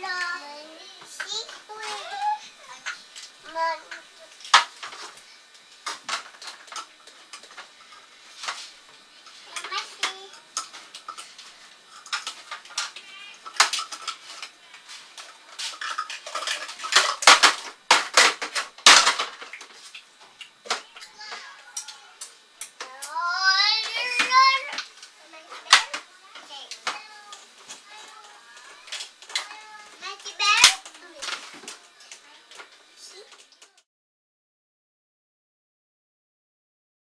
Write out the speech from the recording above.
Money, Love. money.